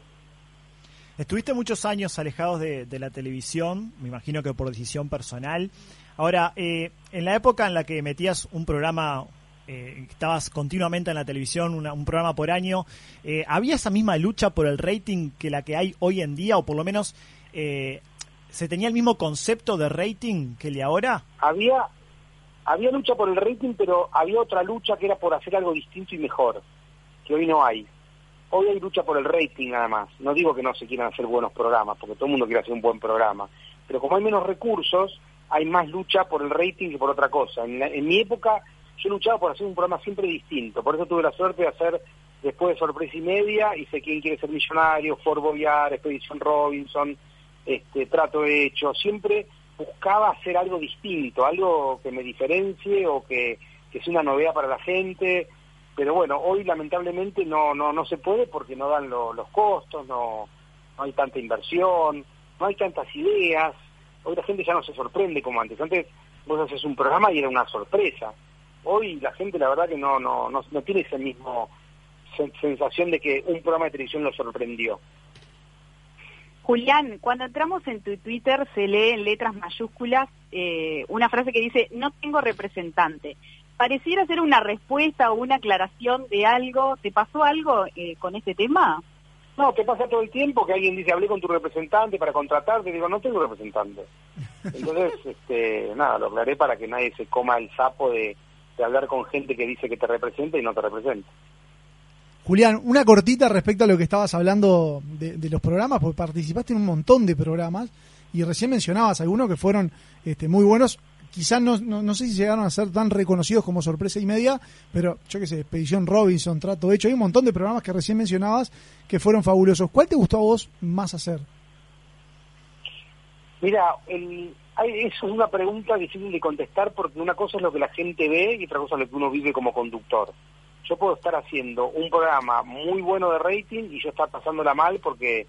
Estuviste muchos años alejados de, de la televisión, me imagino que por decisión personal. Ahora, eh, en la época en la que metías un programa, eh, estabas continuamente en la televisión, una- un programa por año, eh, ¿había esa misma lucha por el rating que la que hay hoy en día? O por lo menos, eh, ¿se tenía el mismo concepto de rating que el de ahora? había había lucha por el rating, pero había otra lucha que era por hacer algo distinto y mejor, que hoy no hay. Hoy hay lucha por el rating nada más. No digo que no se quieran hacer buenos programas, porque todo el mundo quiere hacer un buen programa, pero como hay menos recursos, hay más lucha por el rating que por otra cosa. En, la- en mi época yo luchaba por hacer un programa siempre distinto, por eso tuve la suerte de hacer después de Sorpresa y Media, hice Quién quiere ser millonario, Fort Boyard, Expedición Robinson, este, Trato Hecho, siempre buscaba hacer algo distinto, algo que me diferencie o que, que sea una novedad para la gente, pero bueno, hoy lamentablemente no no no se puede porque no dan lo- los costos, no, no hay tanta inversión, no hay tantas ideas, hoy la gente ya no se sorprende como antes, antes vos haces un programa y era una sorpresa, hoy la gente la verdad que no no no, no tiene ese mismo sen- sensación de que un programa de televisión lo sorprendió. Julián, cuando entramos en tu Twitter se lee en letras mayúsculas eh, una frase que dice, no tengo representante. Pareciera ser una respuesta o una aclaración de algo. ¿Te pasó algo eh, con este tema? No, te pasa todo el tiempo que alguien dice, hablé con tu representante para contratarte, digo, no tengo representante. Entonces, este, nada, lo aclaré para que nadie se coma el sapo de, de hablar con gente que dice que te representa y no te representa. Julián, una cortita respecto a lo que estabas hablando de, de los programas, porque participaste en un montón de programas y recién mencionabas algunos que fueron este, muy buenos. Quizás no, no, no sé si llegaron a ser tan reconocidos como Sorpresa y Media, pero yo qué sé, Expedición Robinson, Trato Hecho, hay un montón de programas que recién mencionabas que fueron fabulosos. ¿Cuál te gustó a vos más hacer? Mira, eso es una pregunta difícil de contestar porque una cosa es lo que la gente ve y otra cosa es lo que uno vive como conductor. Yo puedo estar haciendo un programa muy bueno de rating y yo estar pasándola mal porque,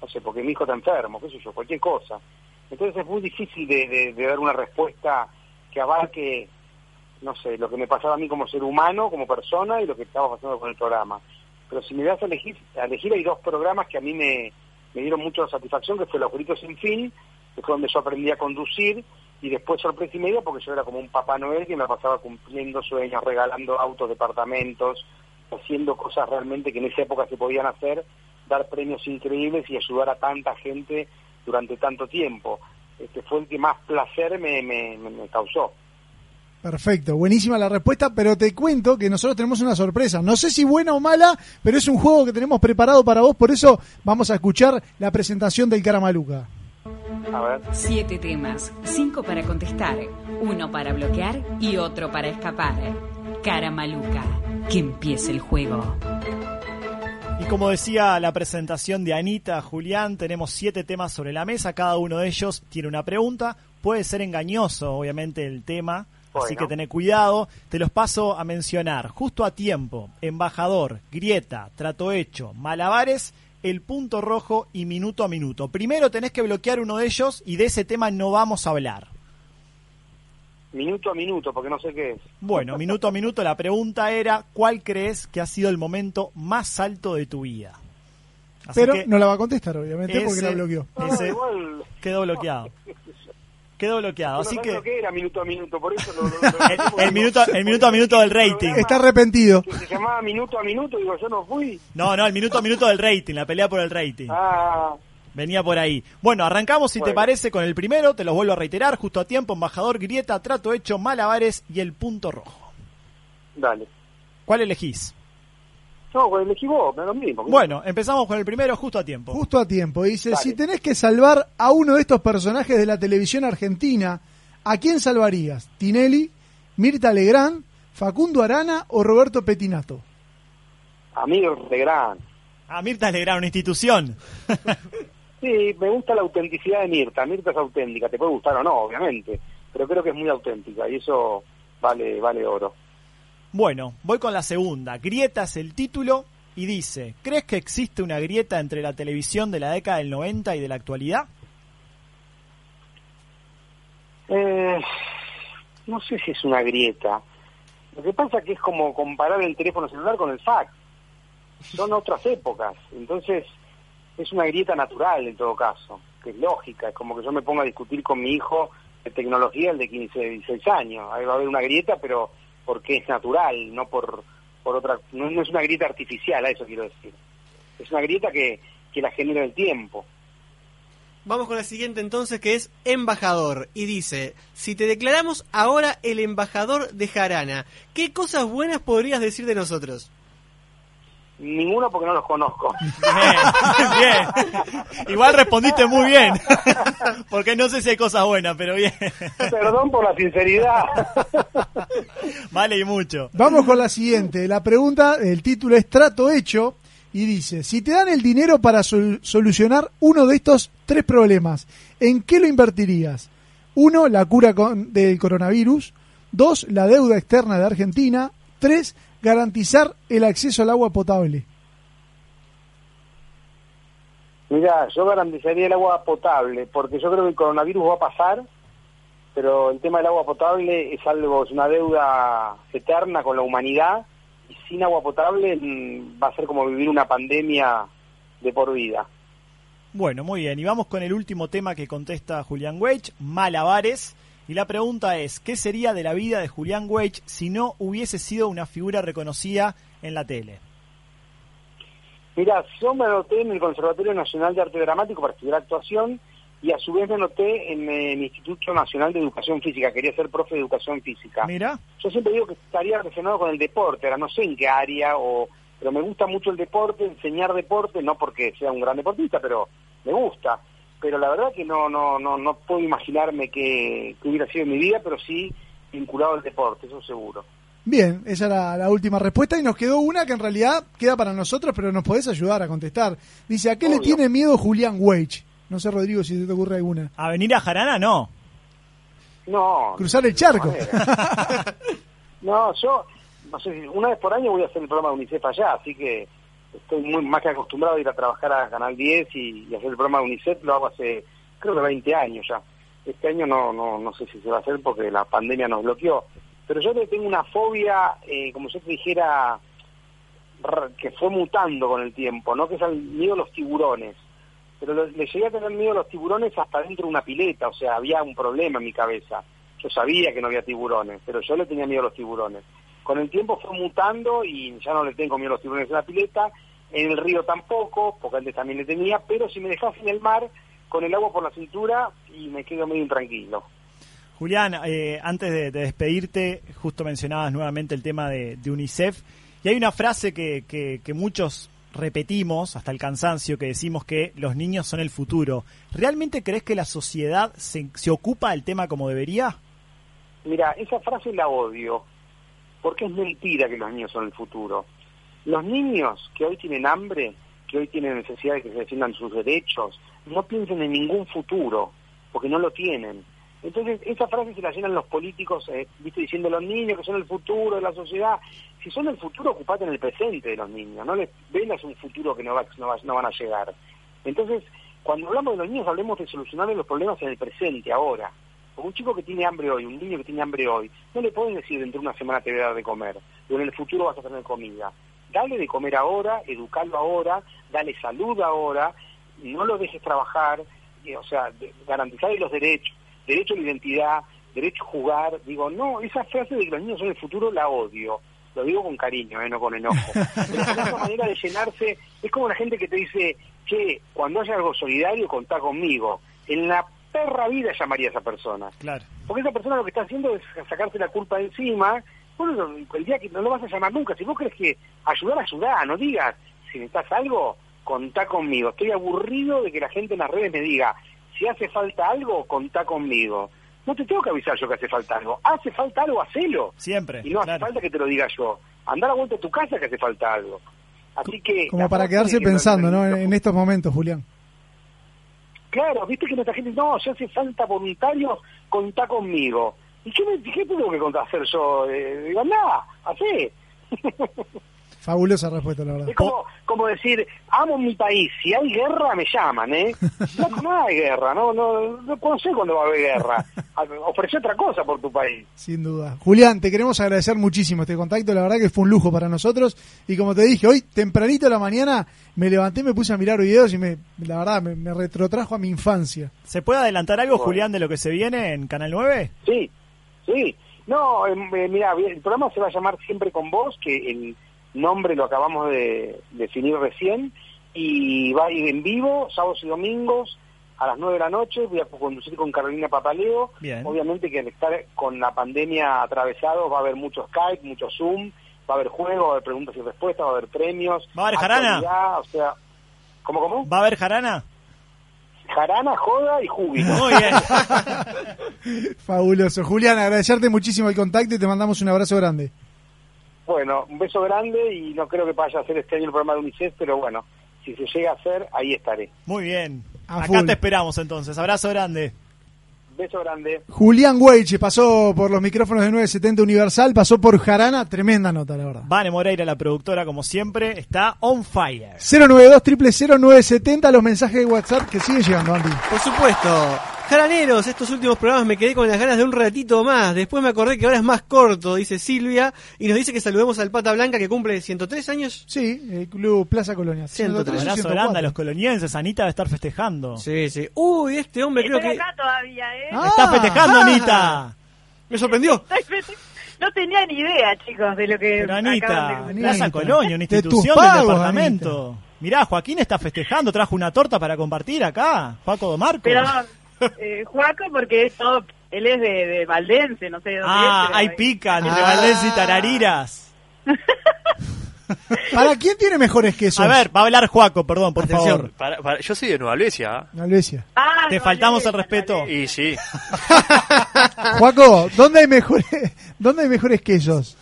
no sé, porque mi hijo está enfermo, qué sé yo, cualquier cosa. Entonces es muy difícil de, de- de dar una respuesta que abarque, no sé, lo que me pasaba a mí como ser humano, como persona y lo que estaba pasando con el programa. Pero si me das a elegir, a elegir hay dos programas que a mí me, dieron mucha satisfacción, que fue Los Gritos Sin Fin, que fue donde yo aprendí a conducir, y después Sorpresa y Media, porque yo era como un Papá Noel que me pasaba cumpliendo sueños, regalando autos, departamentos, haciendo cosas realmente que en esa época se podían hacer, dar premios increíbles y ayudar a tanta gente durante tanto tiempo. Este fue el que más placer me, me, me- causó. Perfecto, buenísima la respuesta, pero te cuento que nosotros tenemos una sorpresa. No sé si buena o mala, pero es un juego que tenemos preparado para vos, por eso vamos a escuchar la presentación del Caramaluca. A ver. Siete temas, cinco para contestar, uno para bloquear y otro para escapar. Cara maluca, que empiece el juego. Y como decía la presentación de Anita, Julián, tenemos siete temas sobre la mesa, cada uno de ellos tiene una pregunta, puede ser engañoso obviamente el tema, así que tené cuidado, te los paso a mencionar, justo a tiempo, embajador, grieta, trato hecho, malabares, el punto rojo y minuto a minuto. Primero tenés que bloquear uno de ellos y de ese tema no vamos a hablar. Minuto a minuto, porque no sé qué es. Bueno, minuto a minuto la pregunta era, ¿cuál crees que ha sido el momento más alto de tu vida? Así Pero que no la va a contestar, obviamente, porque la bloqueó. ese igual- quedó bloqueado. Quedó bloqueado, No así que lo que era minuto a minuto, por eso lo, lo- lo- el, el minuto, el minuto a minuto del rating. Está arrepentido. que se llamaba minuto a minuto, digo, yo no fui. No, no, el minuto a minuto del rating, la pelea por el rating. Ah, Venía por ahí. Bueno, arrancamos si te parece con el primero, te los vuelvo a reiterar, justo a tiempo, embajador, grieta, trato hecho, malabares y el punto rojo. dale. ¿Cuál elegís? No, vos, me da lo mismo. Bueno, empezamos con el primero justo a tiempo. Justo a tiempo. Dice, Dale. si tenés que salvar a uno de estos personajes de la televisión argentina, ¿a quién salvarías? ¿Tinelli, Mirta Legrand, Facundo Arana o Roberto Petinato? Amigos de gran. A Mirta Legrand, una institución. Sí, me gusta la autenticidad de Mirta. Mirta es auténtica, te puede gustar o no, obviamente, pero creo que es muy auténtica y eso vale vale oro. Bueno, voy con la segunda. Grietas el título y dice, ¿crees que existe una grieta entre la televisión de la década del 90 y de la actualidad? Eh, no sé si es una grieta. Lo que pasa que es como comparar el teléfono celular con el fax. Son otras épocas, entonces es una grieta natural en todo caso, que es lógica. Es como que yo me ponga a discutir con mi hijo de tecnología, el de 15, 16 años. Ahí va a haber una grieta, pero porque es natural, no por, por otra. No, no es una grieta artificial, a eso quiero decir. Es una grieta que, que la genera el tiempo. Vamos con la siguiente entonces que es embajador y dice, si te declaramos ahora el embajador de Jarana, ¿qué cosas buenas podrías decir de nosotros? Ninguno porque no los conozco. Bien, bien. Igual respondiste muy bien. Porque no sé si hay cosas buenas, pero bien. Perdón por la sinceridad. Vale y mucho. Vamos con la siguiente. La pregunta, el título es Trato Hecho y dice, si te dan el dinero para sol- solucionar uno de estos tres problemas, ¿en qué lo invertirías? Uno, la cura con- del coronavirus. Dos, la deuda externa de Argentina. Tres, garantizar el acceso al agua potable. Mira, yo garantizaría el agua potable, porque yo creo que el coronavirus va a pasar, pero el tema del agua potable es algo, es una deuda eterna con la humanidad, y sin agua potable mm, va a ser como vivir una pandemia de por vida. Bueno, muy bien. Y vamos con el último tema que contesta Julián Weich, malabares. Y la pregunta es, ¿qué sería de la vida de Julián Weich si no hubiese sido una figura reconocida en la tele? Mira, yo me anoté en el Conservatorio Nacional de Arte Dramático para estudiar actuación y a su vez me anoté en el Instituto Nacional de Educación Física, quería ser profe de educación física. Mira. Yo siempre digo que estaría relacionado con el deporte, ahora no sé en qué área, o, pero me gusta mucho el deporte, enseñar deporte, no porque sea un gran deportista, pero me gusta. Pero la verdad que no no no no puedo imaginarme que, que hubiera sido en mi vida, pero sí vinculado al deporte, eso seguro. Bien, esa era la última respuesta y nos quedó una que en realidad queda para nosotros, pero nos podés ayudar a contestar. Dice, ¿a qué le tiene miedo Julián Weich? No sé, Rodrigo, si te ocurre alguna. ¿A venir a Jarana? No. No. Cruzar el charco. No, yo, no sé, si- una vez por año voy a hacer el programa de UNICEF allá, así que estoy muy más que acostumbrado a ir a trabajar a Canal 10 y, y hacer el programa de UNICEF, lo hago hace, creo que 20 años ya. Este año no, no, no sé si se va a hacer porque la pandemia nos bloqueó. Pero yo le tengo una fobia, eh, como yo te dijera, que fue mutando con el tiempo, ¿no? Que es el miedo a los tiburones. Pero le llegué a tener miedo a los tiburones hasta dentro de una pileta, o sea, había un problema en mi cabeza. Yo sabía que no había tiburones, pero yo le tenía miedo a los tiburones. Con el tiempo fue mutando y ya no le tengo miedo a los tiburones en la pileta, en el río tampoco, porque antes también le tenía, pero si me dejas en el mar, con el agua por la cintura y me quedo medio intranquilo. Julián, eh, antes de, de despedirte, justo mencionabas nuevamente el tema de, de UNICEF y hay una frase que, que- que muchos repetimos hasta el cansancio que decimos que los niños son el futuro. ¿Realmente crees que la sociedad se, se ocupa del tema como debería? Mira, esa frase la odio, porque es mentira que los niños son el futuro. Los niños que hoy tienen hambre, que hoy tienen necesidad de que se defiendan sus derechos, no piensen en ningún futuro, porque no lo tienen. Entonces, esa frase se la llenan los políticos, eh, viste, diciendo los niños que son el futuro de la sociedad. Si son el futuro, ocupate en el presente de los niños, no les vendas un futuro que no, va- no, va- no van a llegar. Entonces, cuando hablamos de los niños, hablemos de solucionarle los problemas en el presente, ahora. Porque un chico que tiene hambre hoy, un niño que tiene hambre hoy, no le pueden decir dentro de una semana te voy a dar de comer, o en el futuro vas a tener comida. Dale de comer ahora, educarlo ahora, dale salud ahora, no lo dejes trabajar, o sea, de- garantizarle los derechos, derecho a la identidad, derecho a jugar. Digo, no, esa frase de que los niños son el futuro la odio. Lo digo con cariño, eh, no con enojo. Pero es una manera de llenarse, es como la gente que te dice, che, cuando haya algo solidario, contá conmigo. En la perra vida llamaría a esa persona. Claro. Porque esa persona lo que está haciendo es sacarse la culpa de encima. Bueno, el día que no lo vas a llamar nunca. Si vos crees que ayudar, ayudar. No digas, si necesitas algo, contá conmigo. Estoy aburrido de que la gente en las redes me diga, si hace falta algo, contá conmigo. No te tengo que avisar yo que hace falta algo. Hace falta algo, hacelo. Siempre. Y no hace falta que te lo diga yo. Andá a la vuelta a tu casa que hace falta algo. Así que... Como para quedarse que pensando, ¿no? En estos momentos, Julián. Claro, viste que nuestra gente, no, si hace falta voluntarios, contá conmigo. ¿Y qué, me, qué tengo que hacer yo? Eh, digo, nada, hacé. Fabulosa respuesta, la verdad. Es como, como decir, amo mi país, si hay guerra me llaman, ¿eh? No, no hay guerra, no, no, no, no sé cuándo va a haber guerra. Ofrece otra cosa por tu país. Sin duda. Julián, te queremos agradecer muchísimo este contacto, la verdad que fue un lujo para nosotros. Y como te dije, hoy tempranito a la mañana me levanté, me puse a mirar videos y me, la verdad me, me retrotrajo a mi infancia. ¿Se puede adelantar algo, Julián, de lo que se viene en Canal 9? Sí, sí. No, eh, eh, mira, el programa se va a llamar Siempre con Vos, que el nombre lo acabamos de definir recién, y va a ir en vivo, sábados y domingos, a las 9 de la noche, voy a conducir con Carolina Papaleo. Bien. Obviamente que al estar con la pandemia atravesados va a haber mucho Skype, mucho Zoom, va a haber juegos, va a haber preguntas y respuestas, va a haber premios. ¿Va a haber jarana? O sea, ¿cómo, cómo? ¿Va a haber jarana? Jarana, joda y júbilo. Muy bien. Fabuloso. Julián, agradecerte muchísimo el contacto y te mandamos un abrazo grande. Bueno, un beso grande y no creo que vaya a hacer este año el programa de UNICEF, pero bueno, si se llega a hacer, ahí estaré. Muy bien. A Acá full. te esperamos entonces. Abrazo grande. Beso grande. Julián Weiche pasó por los micrófonos de 970 Universal, pasó por Jarana, tremenda nota, la verdad. Vane Moreira, la productora, como siempre, está on fire. 092 970 los mensajes de WhatsApp que siguen llegando, Andy. Por supuesto. Jaraneros, estos últimos programas me quedé con las ganas de un ratito más. Después me acordé que ahora es más corto, dice Silvia. Y nos dice que saludemos al Pata Blanca que cumple 103 años. Sí, el Club Plaza Colonia. 103. Abrazo grande a los colonienses. Anita va a estar festejando. Sí, sí. Uy, este hombre creo que... todavía, ¿eh? Ah. Está festejando, Anita. Me sorprendió. No tenía ni idea, chicos, de lo que Pero Anita, de Plaza Anita. Colonia, una De institución pagos, del departamento. Mirá, Joaquín está festejando, trajo una torta para compartir acá. Paco Domarco. Perdón, eh, Juaco, porque es todo, él es de, de Valdense, no sé de dónde Ah, es. hay eh, pica entre Ah. Valdés y Tarariras. ¿Para quién tiene mejores quesos? A ver, va a hablar Joaco, perdón, por Atención. favor. Para- para- yo soy de Nueva. Alvesia. Ah, Te faltamos el respeto. Y sí. Juaco, ¿dónde hay mejores, ¿dónde hay mejores quesos?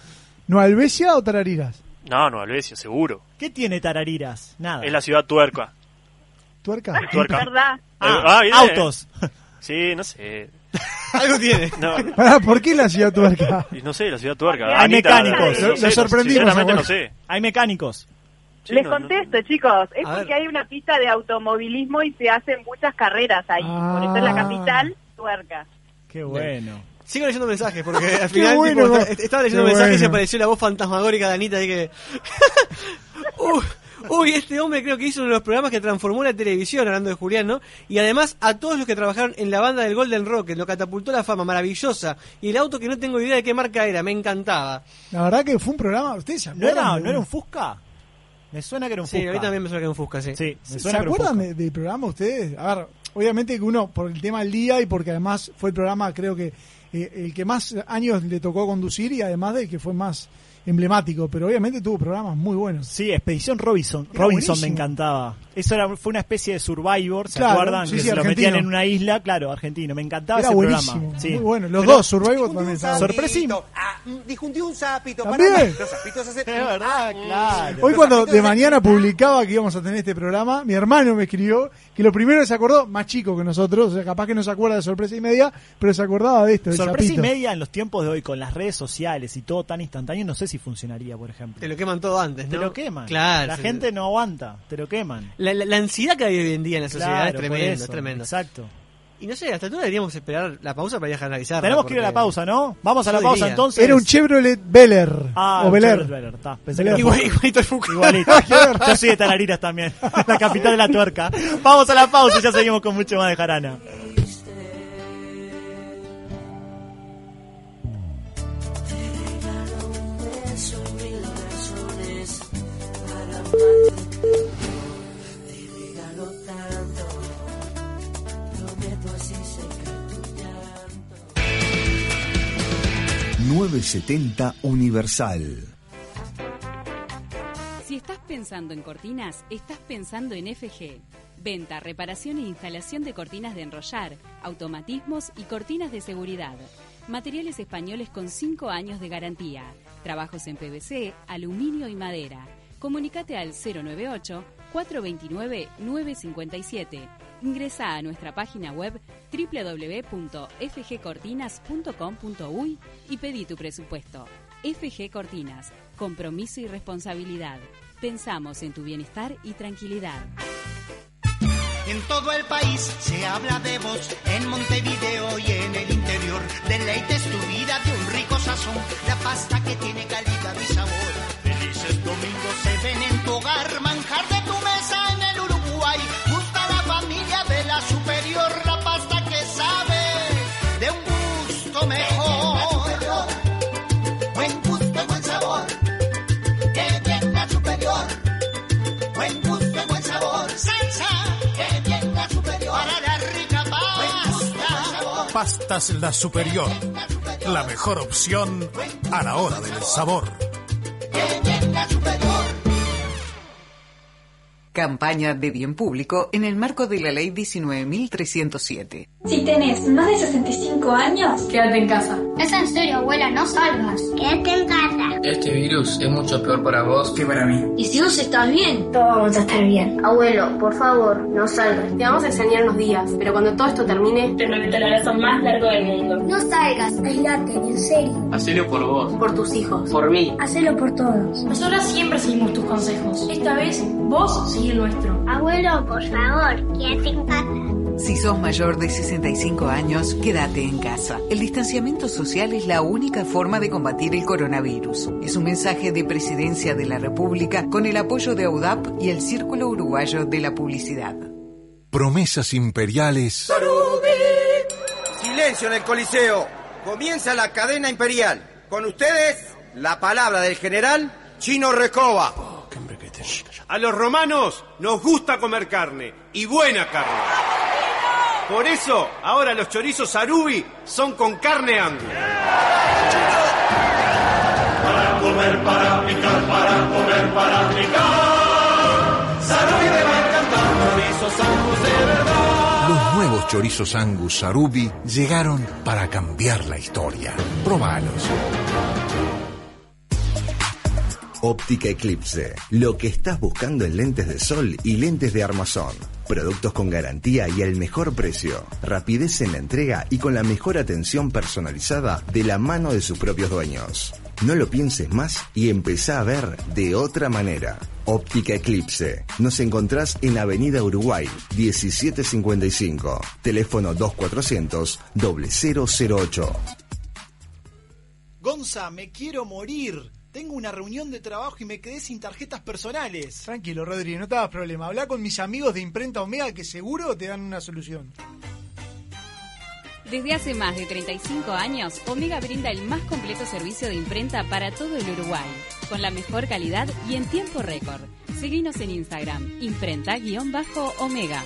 ¿Nueva Alvesia o Tarariras? No, Nueva seguro. ¿Qué tiene Tarariras? Nada. Es la ciudad tuerca. ¿Tuerca? Tuerca. ¿Verdad? Ah, bien. autos. Sí, no sé. Algo tiene. No, Pará, ¿Por qué la ciudad tuerca? y no sé, la ciudad tuerca. Hay Anita, mecánicos. no Lo- sé, sorprendimos, Sinceramente no sé. Hay mecánicos. Sí, Les no- no- contesto, chicos. Es A porque ver. hay una pista de automovilismo y se hacen muchas carreras ahí. Por eso es la Ah. capital, tuerca. Qué bueno. Sigo leyendo mensajes porque al final bueno, tipo, estaba leyendo mensajes y bueno. apareció la voz fantasmagórica de Anita ahí que... Uy, uy, este hombre creo que hizo uno de los programas que transformó la televisión, hablando de Julián, ¿no? Y además a todos los que trabajaron en la banda del Golden Rocket, lo catapultó a la fama, maravillosa. Y el auto que no tengo idea de qué marca era, me encantaba. La verdad que fue un programa, ¿ustedes se ¿No acuerdan? era, de- ¿No era un Fusca? Me suena que era un Sí, Fusca. a mí también me suena que era un Fusca, sí. Sí, me ¿Se suena era acuerdan de- del programa ustedes? A ver, obviamente que uno, por el tema del día y porque además fue el programa, creo que eh, el que más años le tocó conducir y además del que fue más emblemático, pero obviamente tuvo programas muy buenos. Sí, Expedición Robinson. Era Robinson me encantaba. Eso era, fue una especie de Survivor, ¿se Claro, acuerdan? sí, que sí, se lo metían en una isla, claro, argentino. Me encantaba Era ese buenísimo, programa. Sí. muy bueno. Los Pero- dos, Survivor también estaban. Sorpresísimo. Ah, mm, un sapito. ¿También? Para... Los sapitos hacen... Es verdad, claro. Hoy cuando de mañana publicaba que íbamos a tener este programa, mi hermano me escribió que lo primero que se acordó, más chico que nosotros, o sea, capaz que no se acuerda de sorpresa y media, pero se acordaba de esto, Sorpresa y media en los tiempos de hoy, con las redes sociales y todo tan instantáneo, no sé si funcionaría, por ejemplo. Te lo queman todo antes, Te ¿no? lo queman. Claro. La sí. gente no aguanta, te lo queman. La, la- la ansiedad que hay hoy en día en la sociedad Claro, es tremendo, eso, es tremendo. Exacto. Y no sé, hasta tú deberíamos esperar la pausa para viajar a analizar. Tenemos que ir a la pausa, ¿no? Vamos a la pausa diría. entonces. Era un Chevrolet Bel Air, Ah, o un Bel Air. Chevrolet Bel Air, está. Pensé Bel que Air. era- Igualito el Fuca. Igualito. Yo soy de Talariras también, la capital de la tuerca. Vamos a la pausa y ya seguimos con mucho más de Jarana. 970 Universal. Si estás pensando en cortinas, estás pensando en FG. Venta, reparación e instalación de cortinas de enrollar, automatismos y cortinas de seguridad. Materiales españoles con 5 años de garantía. Trabajos en PVC, aluminio y madera. Comunicate al 098-429-957. Ingresa a nuestra página web www.fgcortinas.com.uy y pedí tu presupuesto. FG Cortinas, compromiso y responsabilidad. Pensamos en tu bienestar y tranquilidad. En todo el país se habla de vos, en Montevideo y en el interior. Deleites tu vida de un rico sazón, la pasta que tiene calidad y sabor. Felices domingos se ven en tu hogar, manjar de Pastas La Superior. La mejor opción a la hora del sabor. Campaña de bien público en el marco de la Ley 19.307. Si tenés más de 65 años, quédate en casa. Es en serio, abuela, no salgas. Quédate en casa. Este virus es mucho peor para vos que para mí. ¿Y si vos estás bien? Todos vamos a estar bien. Abuelo, por favor, no salgas. Te vamos a enseñar unos días, pero cuando todo esto termine, te prometo el abrazo más largo del mundo. No salgas, aislate, en serio. Hacelo por vos. Por tus hijos. Por mí. Hacelo por todos. Nosotras siempre seguimos tus consejos. Esta vez, vos seguí el nuestro. Abuelo, por favor, quédate en casa. Si sos mayor de 65 años, quédate en casa. El distanciamiento social es la única forma de combatir el coronavirus. Es un mensaje de Presidencia de la República con el apoyo de AUDAP y el Círculo Uruguayo de la Publicidad. Promesas imperiales Silencio en el Coliseo. Comienza la cadena imperial. Con ustedes, la palabra del general Chino Recoba. A los romanos nos gusta comer carne, y buena carne. Por eso, ahora los chorizos arubi son con carne angus. Para comer, para picar, para comer, para picar. Sarubi me va a encantar, chorizos angus de verdad. Los nuevos chorizos Angus Sarubi llegaron para cambiar la historia. Probalos. Óptica Eclipse. Lo que estás buscando en lentes de sol y lentes de armazón. Productos con garantía y el mejor precio. Rapidez en la entrega y con la mejor atención personalizada de la mano de sus propios dueños. No lo pienses más y empezá a ver de otra manera. Óptica Eclipse. Nos encontrás en Avenida Uruguay, 1755. Teléfono 2400 008. Gonza, me quiero morir. Tengo una reunión de trabajo y me quedé sin tarjetas personales. Tranquilo, Rodri, no te hagas problema. Habla con mis amigos de Imprenta Omega que seguro te dan una solución. Desde hace más de 35 años, Omega brinda el más completo servicio de imprenta para todo el Uruguay, con la mejor calidad y en tiempo récord. Seguinos en Instagram, imprenta-omega.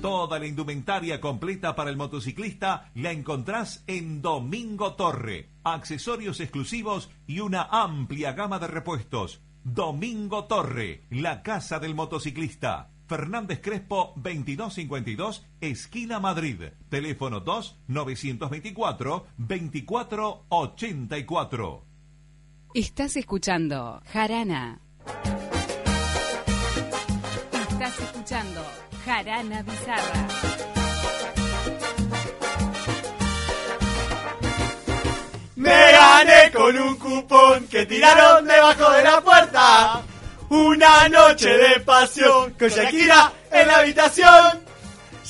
Toda la indumentaria completa para el motociclista la encontrás en Domingo Torre. Accesorios exclusivos y una amplia gama de repuestos. Domingo Torre, la casa del motociclista. Fernández Crespo 2252, esquina Madrid. Teléfono 2 924 2484. Estás escuchando Jarana. Estás escuchando Jarana Bizarra. Me gané con un cupón que tiraron debajo de la puerta. Una noche de pasión con Shakira en la habitación.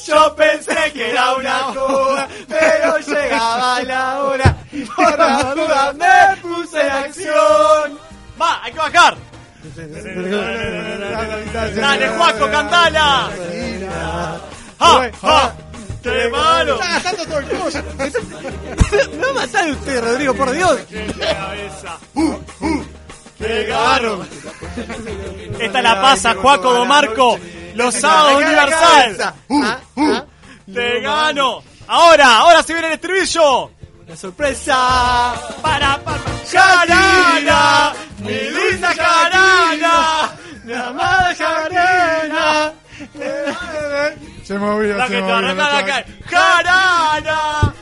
Yo pensé que era una joda, pero llegaba la hora y por la duda me puse en acción. Va, hay que bajar. Dale, Juaco, cantala. ¡Ja, ja! ¡Qué malo! Está gastando todo el coso. No matar usted, Rodrigo, por Dios. ¡Llegaron! Esta la pasa, Juaco Do Marco. Los sábados Universal. ¡Te gano! ¡Ahora! ¡Ahora se viene el estribillo! La sorpresa. ¡Para, para! ¡Jarana! ¡Mi dulce Se movió, La se que te movió. la la. ¡Jarana!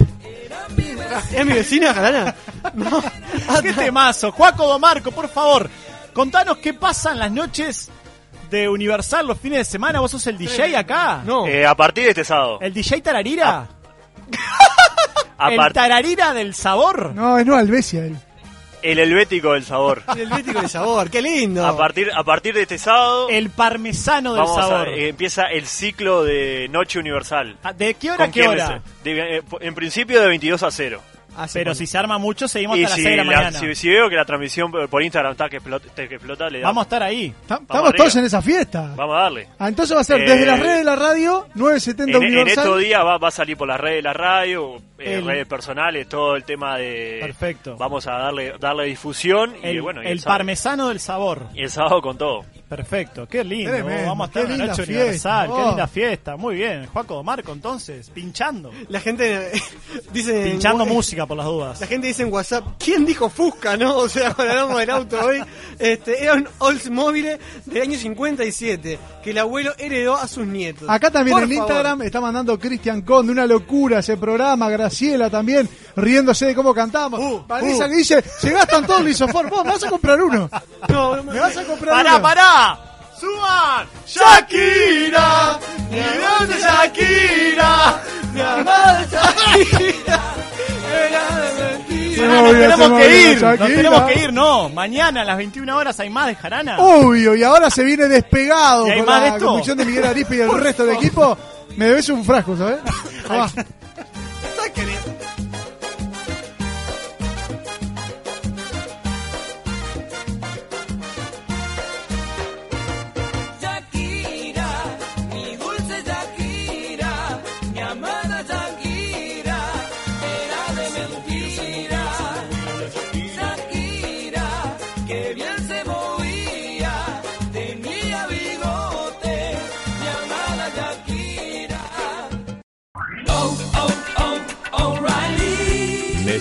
¿Es mi vecina, Jarana? No. ¡Qué temazo! Juaco Do Marco, por favor, contanos qué pasa en las noches de Universal los fines de semana. ¿Vos sos el DJ acá? No. Eh, a partir de este sábado. ¿El DJ Tararira? A ¿El Tararira del sabor? No, es no Albesia él. El helvético del sabor. El Helvético de sabor, qué lindo. A partir, a partir de este sábado El parmesano del vamos a- sabor. eh, empieza el ciclo de Noche Universal. Ah, ¿De qué hora a ¿Con qué hora? De- eh, en principio de 22 a 0. Pero si se arma mucho, seguimos Y hasta si, las 6 de la la- mañana. si- si veo que la transmisión por Instagram está que explota, que explota, le damos. Vamos a estar ahí. Estamos arriba. todos en esa fiesta. Vamos a darle. Ah, entonces va a ser Eh, desde las redes de la radio, 970 En, en Universal. estos días va, va a salir por las redes de la radio, eh, El- redes personales, todo el tema de... Perfecto. Vamos a darle darle difusión y El, bueno, y el sábado- parmesano del sabor. y el sábado con todo. Perfecto, qué lindo. Tremendo, Vamos a estar en la linda noche fiesta, universal, qué oh. linda fiesta. Muy bien, Juaco Marco entonces, pinchando. La gente dice. Pinchando en- música por las dudas. La gente dice en WhatsApp, ¿quién dijo Fusca, no? O sea, cuando hablamos del auto hoy, este, era un Oldsmobile del año 57 que el abuelo heredó a sus nietos. Acá también Por en favor. Instagram está mandando Cristian Conde, una locura ese programa, Graciela también, riéndose de cómo cantamos. Vanessa uh. que dice, se gastan todo el lisofor, vos me vas a comprar uno. No, no me vas a comprar ¡Pará, uno. pará! ¡Suban! Shakira, mi grande Shakira, mi amada Shakira, de. Se Nos tenemos que ir, nos tenemos que ir, no. Mañana a las 21 horas hay más de Jarana. Obvio, y ahora se viene despegado ¿Y hay con más de la esto? conducción de Miguel Arispe y el resto del equipo. Me debes un frasco, ¿sabes?